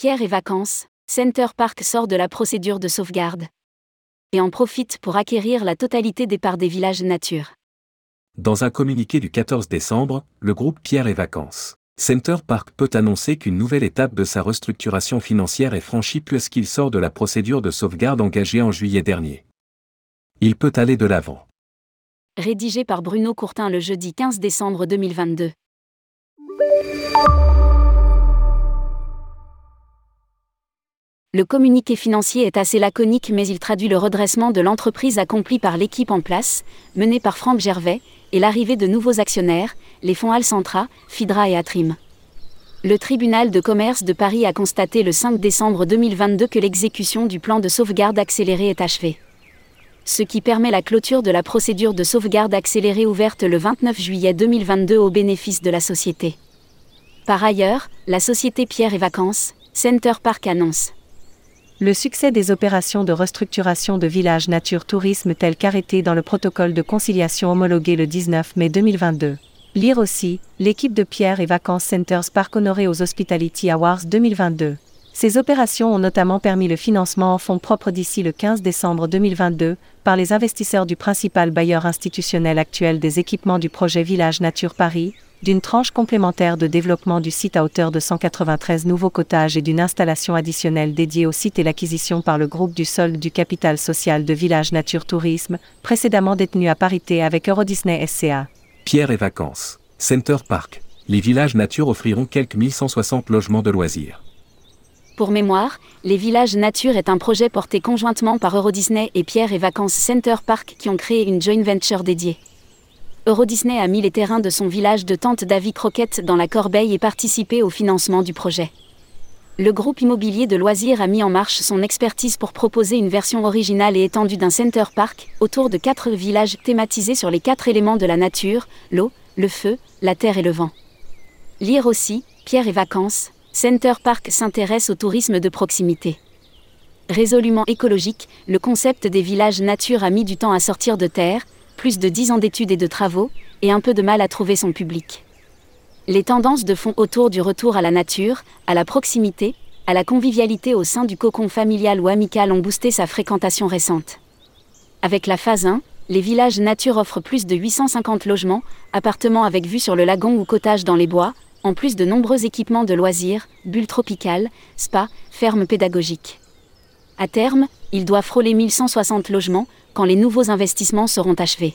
Pierre et vacances, Center Park sort de la procédure de sauvegarde. Et en profite pour acquérir la totalité des parts des villages nature. Dans un communiqué du 14 décembre, le groupe Pierre et Vacances Center Park peut annoncer qu'une nouvelle étape de sa restructuration financière est franchie puisqu'il sort de la procédure de sauvegarde engagée en juillet dernier. Il peut aller de l'avant. Rédigé par Bruno Courtin le jeudi 15 décembre 2022. Le communiqué financier est assez laconique mais il traduit le redressement de l'entreprise accompli par l'équipe en place, menée par Franck Gervais, et l'arrivée de nouveaux actionnaires, les fonds Alcentra, Fidra et Atrim. Le tribunal de commerce de Paris a constaté le 5 décembre 2022 que l'exécution du plan de sauvegarde accélérée est achevée. Ce qui permet la clôture de la procédure de sauvegarde accélérée ouverte le 29 juillet 2022 au bénéfice de la société. Par ailleurs, la société Pierre et Vacances, Center Park annonce le succès des opérations de restructuration de villages nature tourisme telles qu'arrêtées dans le protocole de conciliation homologué le 19 mai 2022. Lire aussi, l'équipe de Pierre et Vacances Centers Park honoré aux Hospitality Awards 2022. Ces opérations ont notamment permis le financement en fonds propres d'ici le 15 décembre 2022 par les investisseurs du principal bailleur institutionnel actuel des équipements du projet Village Nature Paris, d'une tranche complémentaire de développement du site à hauteur de 193 nouveaux cotages et d'une installation additionnelle dédiée au site et l'acquisition par le groupe du sol du capital social de Village Nature Tourisme, précédemment détenu à parité avec Eurodisney SCA. Pierre et vacances. Center Park. Les villages nature offriront quelques 1160 logements de loisirs. Pour mémoire, Les Villages Nature est un projet porté conjointement par Eurodisney et Pierre et Vacances Center Park qui ont créé une joint venture dédiée. Eurodisney a mis les terrains de son village de Tente d'Avis Croquette dans la Corbeille et participé au financement du projet. Le groupe immobilier de loisirs a mis en marche son expertise pour proposer une version originale et étendue d'un center park autour de quatre villages thématisés sur les quatre éléments de la nature, l'eau, le feu, la terre et le vent. Lire aussi, Pierre et vacances, Center Park s'intéresse au tourisme de proximité. Résolument écologique, le concept des villages nature a mis du temps à sortir de terre, plus de 10 ans d'études et de travaux, et un peu de mal à trouver son public. Les tendances de fond autour du retour à la nature, à la proximité, à la convivialité au sein du cocon familial ou amical ont boosté sa fréquentation récente. Avec la phase 1, les villages nature offrent plus de 850 logements, appartements avec vue sur le lagon ou cottage dans les bois, en plus de nombreux équipements de loisirs, bulles tropicales, spa, fermes pédagogiques. À terme, il doit frôler 1160 logements, quand les nouveaux investissements seront achevés.